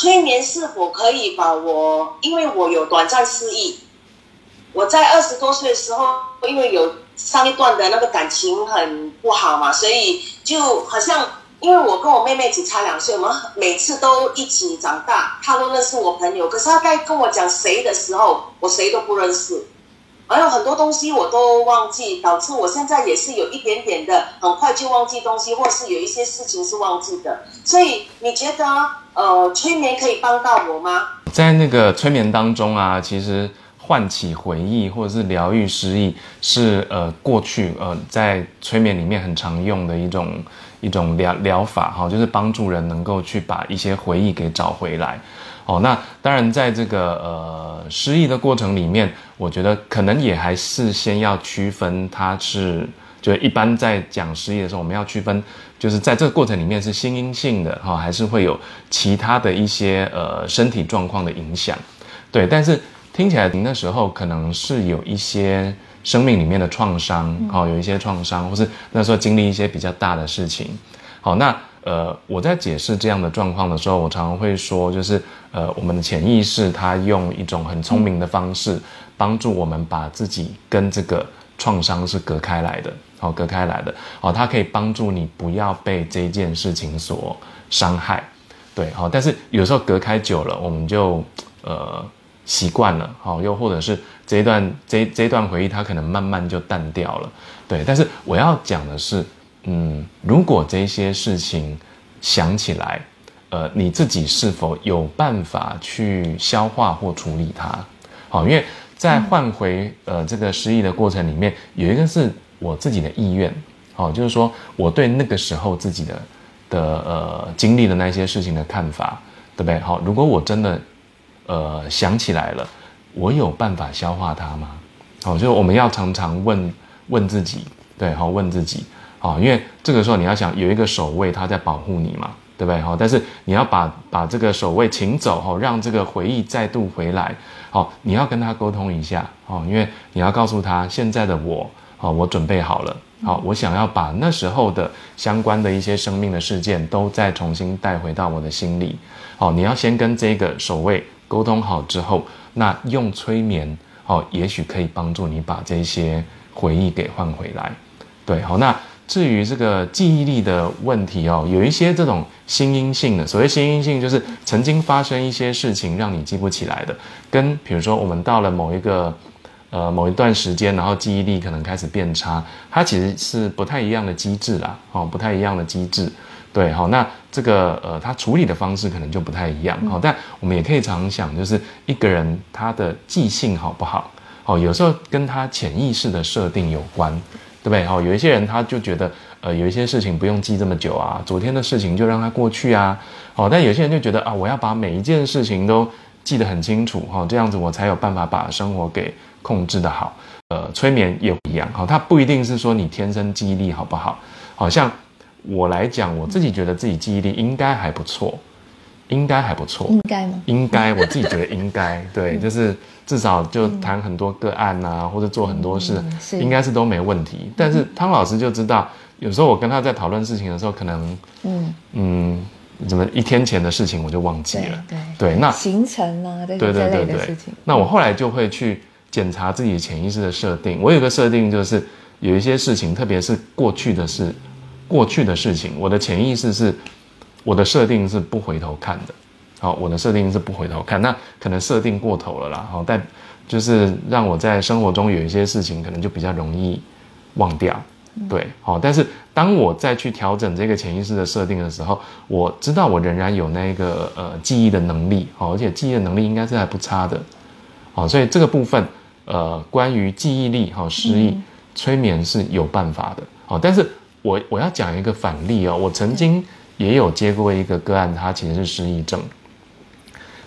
催眠是否可以把我？因为我有短暂失忆，我在二十多岁的时候，因为有上一段的那个感情很不好嘛，所以就好像，因为我跟我妹妹只差两岁，我们每次都一起长大，她都认识我朋友，可是她在跟我讲谁的时候，我谁都不认识。还有很多东西我都忘记，导致我现在也是有一点点的很快就忘记东西，或是有一些事情是忘记的。所以你觉得呃，催眠可以帮到我吗？在那个催眠当中啊，其实唤起回忆或者是疗愈失忆，是呃过去呃在催眠里面很常用的一种一种疗疗法哈，就是帮助人能够去把一些回忆给找回来。哦，那当然，在这个呃失忆的过程里面，我觉得可能也还是先要区分，它是就一般在讲失忆的时候，我们要区分，就是在这个过程里面是心因性的哈，还是会有其他的一些呃身体状况的影响，对。但是听起来您那时候可能是有一些生命里面的创伤，哦，有一些创伤，或是那时候经历一些比较大的事情，好，那。呃，我在解释这样的状况的时候，我常常会说，就是呃，我们的潜意识它用一种很聪明的方式，帮助我们把自己跟这个创伤是隔开来的，好，隔开来的，好，它可以帮助你不要被这件事情所伤害，对，好，但是有时候隔开久了，我们就呃习惯了，好，又或者是这一段这这一段回忆，它可能慢慢就淡掉了，对，但是我要讲的是。嗯，如果这些事情想起来，呃，你自己是否有办法去消化或处理它？好，因为在换回呃这个失忆的过程里面，有一个是我自己的意愿，好，就是说我对那个时候自己的的呃经历的那些事情的看法，对不对？好，如果我真的呃想起来了，我有办法消化它吗？好，就是我们要常常问问自己，对，好，问自己。哦，因为这个时候你要想有一个守卫他在保护你嘛，对不对？好，但是你要把把这个守卫请走，哈，让这个回忆再度回来。好，你要跟他沟通一下，哦，因为你要告诉他现在的我，哦，我准备好了，好，我想要把那时候的相关的一些生命的事件都再重新带回到我的心里。好，你要先跟这个守卫沟通好之后，那用催眠，哦，也许可以帮助你把这些回忆给换回来。对，好，那。至于这个记忆力的问题哦，有一些这种心因性的，所谓心因性就是曾经发生一些事情让你记不起来的，跟比如说我们到了某一个呃某一段时间，然后记忆力可能开始变差，它其实是不太一样的机制啦，哦，不太一样的机制，对，好，那这个呃它处理的方式可能就不太一样，好，但我们也可以常想，就是一个人他的记性好不好，哦，有时候跟他潜意识的设定有关。对不对？哦，有一些人他就觉得，呃，有一些事情不用记这么久啊，昨天的事情就让它过去啊。好，但有些人就觉得啊，我要把每一件事情都记得很清楚，哈，这样子我才有办法把生活给控制的好。呃，催眠也一样，好，它不一定是说你天生记忆力好不好。好像我来讲，我自己觉得自己记忆力应该还不错。应该还不错，应该吗？应该，我自己觉得应该，对，就是至少就谈很多个案啊，或者做很多事，应该是都没问题。但是汤老师就知道，有时候我跟他在讨论事情的时候，可能，嗯。嗯，怎么一天前的事情我就忘记了，对对，那行程啊，对对对对。对，那我后来就会去检查自己潜意识的设定。我有个设定就是有一些事情，特别是过去的事，过去的事情，我的潜意识是。我的设定是不回头看的，好，我的设定是不回头看，那可能设定过头了啦，好，但就是让我在生活中有一些事情可能就比较容易忘掉，对，好，但是当我再去调整这个潜意识的设定的时候，我知道我仍然有那个呃记忆的能力，好，而且记忆的能力应该是还不差的，好，所以这个部分呃关于记忆力哈失忆催眠是有办法的，好，但是我我要讲一个反例哦，我曾经。也有接过一个个案，他其实是失忆症，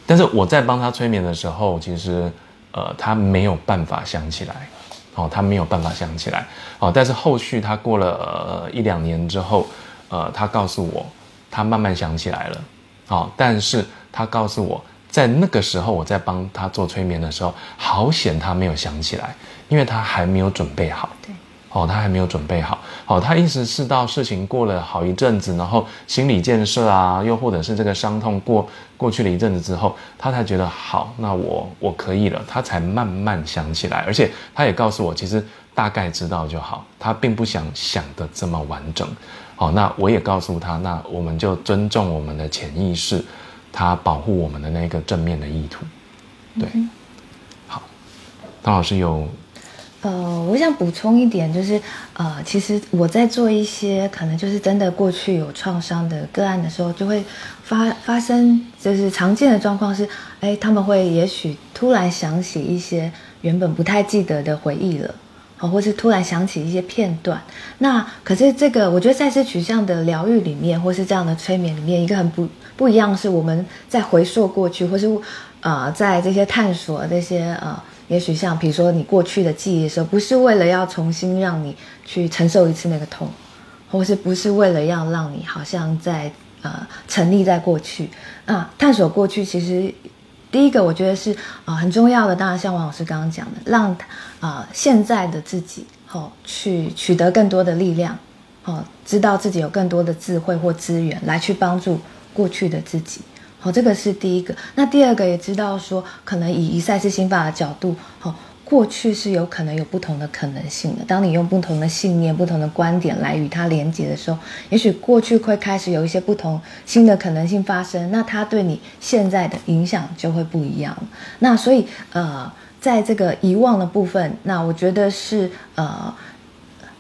但是我在帮他催眠的时候，其实呃他没有办法想起来，哦他没有办法想起来，哦但是后续他过了一两年之后，呃他告诉我他慢慢想起来了，哦但是他告诉我在那个时候我在帮他做催眠的时候，好险他没有想起来，因为他还没有准备好，对，哦，他还没有准备好。哦，他意思是到事情过了好一阵子，然后心理建设啊，又或者是这个伤痛过过去了一阵子之后，他才觉得好，那我我可以了，他才慢慢想起来。而且他也告诉我，其实大概知道就好，他并不想想的这么完整。好，那我也告诉他，那我们就尊重我们的潜意识，他保护我们的那个正面的意图。对，好，张老师有。呃，我想补充一点，就是呃，其实我在做一些可能就是真的过去有创伤的个案的时候，就会发发生，就是常见的状况是，哎，他们会也许突然想起一些原本不太记得的回忆了，好，或是突然想起一些片段。那可是这个，我觉得在这取向的疗愈里面，或是这样的催眠里面，一个很不不一样是，我们在回溯过去，或是呃，在这些探索这些呃。也许像比如说你过去的记忆的时候，不是为了要重新让你去承受一次那个痛，或是不是为了要让你好像在呃沉溺在过去啊？探索过去其实第一个我觉得是啊很重要的，当然像王老师刚刚讲的，让啊现在的自己哦去取得更多的力量哦，知道自己有更多的智慧或资源来去帮助过去的自己。好，这个是第一个。那第二个也知道说，可能以以赛斯心法的角度，好，过去是有可能有不同的可能性的。当你用不同的信念、不同的观点来与它连接的时候，也许过去会开始有一些不同新的可能性发生。那它对你现在的影响就会不一样。那所以，呃，在这个遗忘的部分，那我觉得是呃。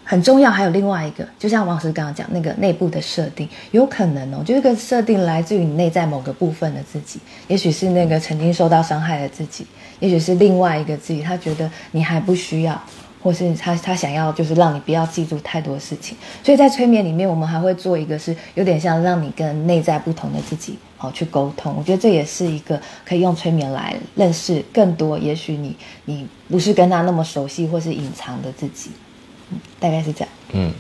很重要，还有另外一个，就像王老师刚刚讲那个内部的设定，有可能哦，就这个设定来自于你内在某个部分的自己，也许是那个曾经受到伤害的自己，也许是另外一个自己，他觉得你还不需要，或是他他想要就是让你不要记住太多事情。所以在催眠里面，我们还会做一个是有点像让你跟内在不同的自己好去沟通。我觉得这也是一个可以用催眠来认识更多，也许你你不是跟他那么熟悉或是隐藏的自己。大概是这样。嗯。